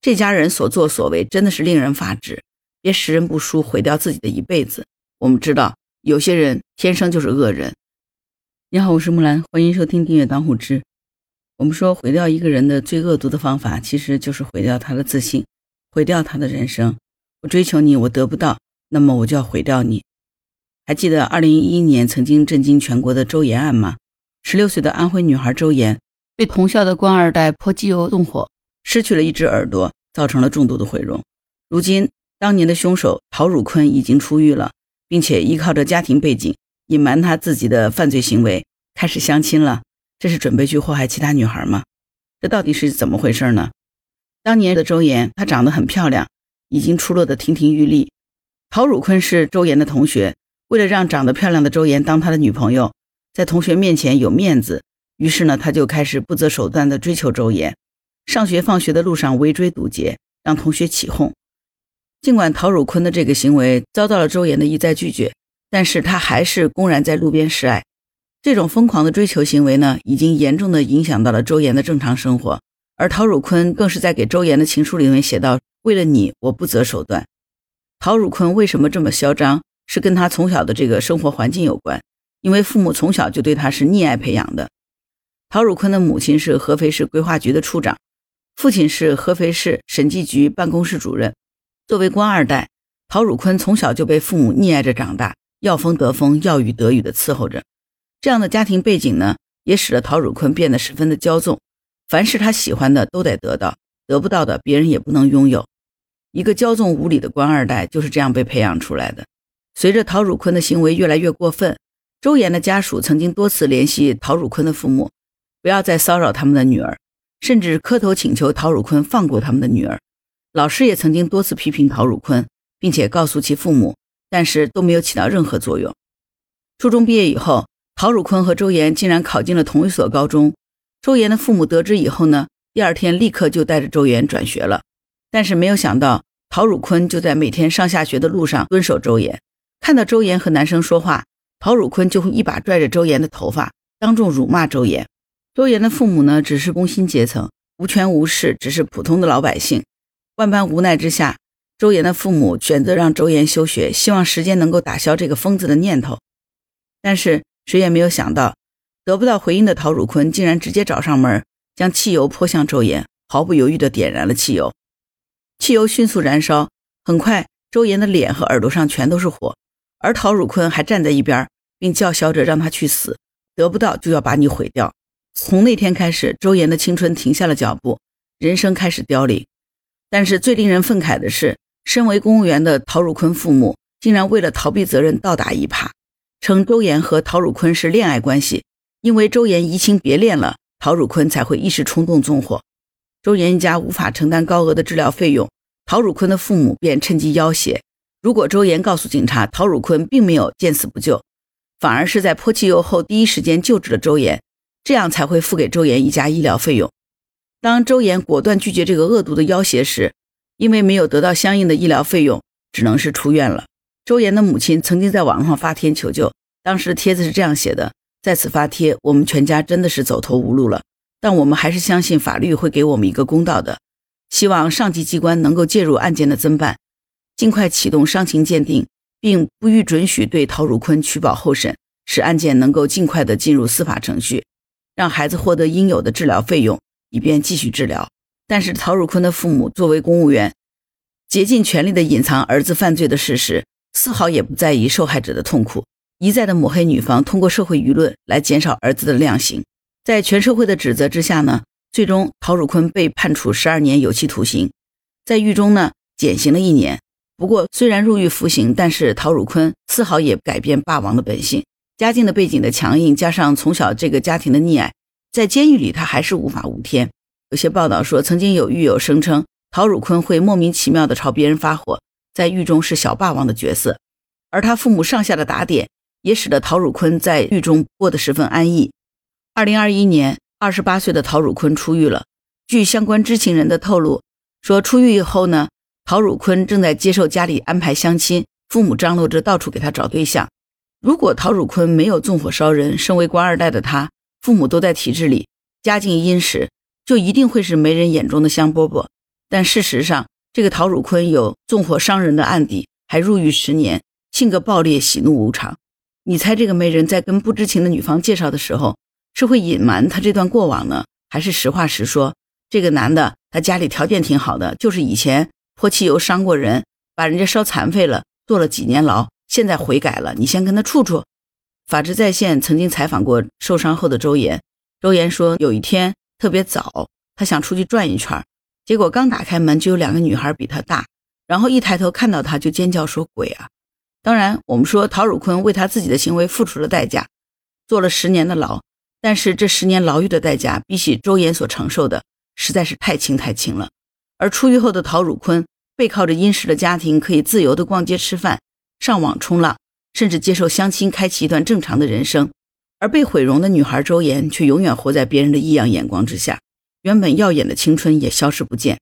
这家人所作所为真的是令人发指，别识人不淑，毁掉自己的一辈子。我们知道，有些人天生就是恶人。你好，我是木兰，欢迎收听订阅当户知。我们说，毁掉一个人的最恶毒的方法，其实就是毁掉他的自信，毁掉他的人生。我追求你，我得不到，那么我就要毁掉你。还记得二零一一年曾经震惊全国的周岩案吗？十六岁的安徽女孩周岩被同校的官二代泼机油纵火，失去了一只耳朵，造成了重度的毁容。如今，当年的凶手陶汝坤已经出狱了，并且依靠着家庭背景，隐瞒他自己的犯罪行为，开始相亲了。这是准备去祸害其他女孩吗？这到底是怎么回事呢？当年的周岩，她长得很漂亮，已经出落得亭亭玉立。陶汝坤是周岩的同学，为了让长得漂亮的周岩当他的女朋友，在同学面前有面子，于是呢，他就开始不择手段地追求周岩。上学放学的路上围追堵截，让同学起哄。尽管陶汝坤的这个行为遭到了周岩的一再拒绝，但是他还是公然在路边示爱。这种疯狂的追求行为呢，已经严重的影响到了周岩的正常生活，而陶汝坤更是在给周岩的情书里面写道：“为了你，我不择手段。”陶汝坤为什么这么嚣张？是跟他从小的这个生活环境有关，因为父母从小就对他是溺爱培养的。陶汝坤的母亲是合肥市规划局的处长，父亲是合肥市审计局办公室主任。作为官二代，陶汝坤从小就被父母溺爱着长大，要风得风，要雨得雨的伺候着。这样的家庭背景呢，也使得陶汝坤变得十分的骄纵，凡是他喜欢的都得得到，得不到的别人也不能拥有。一个骄纵无礼的官二代就是这样被培养出来的。随着陶汝坤的行为越来越过分，周岩的家属曾经多次联系陶汝坤的父母，不要再骚扰他们的女儿，甚至磕头请求陶汝坤放过他们的女儿。老师也曾经多次批评陶汝坤，并且告诉其父母，但是都没有起到任何作用。初中毕业以后。陶汝坤和周岩竟然考进了同一所高中。周岩的父母得知以后呢，第二天立刻就带着周岩转学了。但是没有想到，陶汝坤就在每天上下学的路上蹲守周岩，看到周岩和男生说话，陶汝坤就会一把拽着周岩的头发，当众辱骂周岩。周岩的父母呢，只是工薪阶层，无权无势，只是普通的老百姓。万般无奈之下，周岩的父母选择让周岩休学，希望时间能够打消这个疯子的念头。但是。谁也没有想到，得不到回应的陶汝坤竟然直接找上门，将汽油泼向周岩，毫不犹豫地点燃了汽油。汽油迅速燃烧，很快周岩的脸和耳朵上全都是火，而陶汝坤还站在一边，并叫嚣着让他去死，得不到就要把你毁掉。从那天开始，周岩的青春停下了脚步，人生开始凋零。但是最令人愤慨的是，身为公务员的陶汝坤父母竟然为了逃避责任，倒打一耙。称周岩和陶汝坤是恋爱关系，因为周岩移情别恋了，陶汝坤才会一时冲动纵火。周岩一家无法承担高额的治疗费用，陶汝坤的父母便趁机要挟：如果周岩告诉警察陶汝坤并没有见死不救，反而是在泼汽油后第一时间救治了周岩，这样才会付给周岩一家医疗费用。当周岩果断拒绝这个恶毒的要挟时，因为没有得到相应的医疗费用，只能是出院了。周岩的母亲曾经在网上发帖求救，当时的帖子是这样写的：“在此发帖，我们全家真的是走投无路了，但我们还是相信法律会给我们一个公道的。希望上级机关能够介入案件的侦办，尽快启动伤情鉴定，并不予准许对陶汝坤取保候审，使案件能够尽快的进入司法程序，让孩子获得应有的治疗费用，以便继续治疗。”但是陶汝坤的父母作为公务员，竭尽全力的隐藏儿子犯罪的事实。丝毫也不在意受害者的痛苦，一再的抹黑女方，通过社会舆论来减少儿子的量刑。在全社会的指责之下呢，最终陶汝坤被判处十二年有期徒刑，在狱中呢减刑了一年。不过虽然入狱服刑，但是陶汝坤丝毫也改变霸王的本性。家境的背景的强硬，加上从小这个家庭的溺爱，在监狱里他还是无法无天。有些报道说，曾经有狱友声称陶汝坤会莫名其妙的朝别人发火。在狱中是小霸王的角色，而他父母上下的打点，也使得陶汝坤在狱中过得十分安逸。二零二一年，二十八岁的陶汝坤出狱了。据相关知情人的透露，说出狱以后呢，陶汝坤正在接受家里安排相亲，父母张罗着到处给他找对象。如果陶汝坤没有纵火烧人，身为官二代的他，父母都在体制里，家境殷实，就一定会是媒人眼中的香饽饽。但事实上，这个陶汝坤有纵火伤人的案底，还入狱十年，性格暴烈，喜怒无常。你猜这个媒人在跟不知情的女方介绍的时候，是会隐瞒他这段过往呢，还是实话实说？这个男的他家里条件挺好的，就是以前泼汽油伤过人，把人家烧残废了，坐了几年牢，现在悔改了。你先跟他处处。法治在线曾经采访过受伤后的周岩，周岩说有一天特别早，他想出去转一圈，结果刚打开门就有两个女孩比他大，然后一抬头看到他就尖叫说鬼啊！当然，我们说陶汝坤为他自己的行为付出了代价，坐了十年的牢。但是这十年牢狱的代价，比起周岩所承受的，实在是太轻太轻了。而出狱后的陶汝坤，背靠着殷实的家庭，可以自由的逛街吃饭、上网冲浪，甚至接受相亲，开启一段正常的人生。而被毁容的女孩周岩，却永远活在别人的异样眼光之下，原本耀眼的青春也消失不见。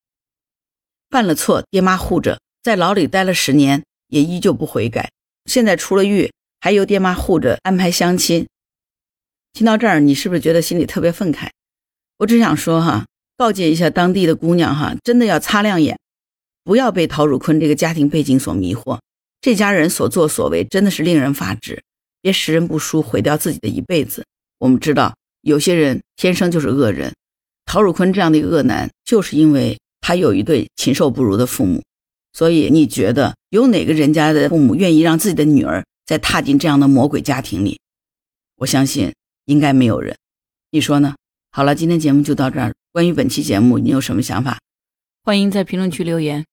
犯了错，爹妈护着，在牢里待了十年，也依旧不悔改。现在出了狱，还由爹妈护着安排相亲。听到这儿，你是不是觉得心里特别愤慨？我只想说哈，告诫一下当地的姑娘哈，真的要擦亮眼，不要被陶汝坤这个家庭背景所迷惑。这家人所作所为真的是令人发指，别识人不淑，毁掉自己的一辈子。我们知道，有些人天生就是恶人，陶汝坤这样的一个恶男，就是因为他有一对禽兽不如的父母。所以你觉得有哪个人家的父母愿意让自己的女儿再踏进这样的魔鬼家庭里？我相信应该没有人，你说呢？好了，今天节目就到这儿。关于本期节目，你有什么想法？欢迎在评论区留言。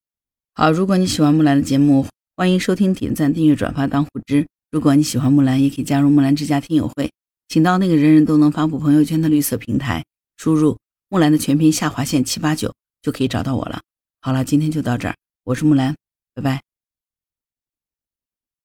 好，如果你喜欢木兰的节目，欢迎收听、点赞、订阅、转发当护知。如果你喜欢木兰，也可以加入木兰之家听友会，请到那个人人都能发布朋友圈的绿色平台，输入木兰的全拼下划线七八九就可以找到我了。好了，今天就到这儿。我是木兰，拜拜。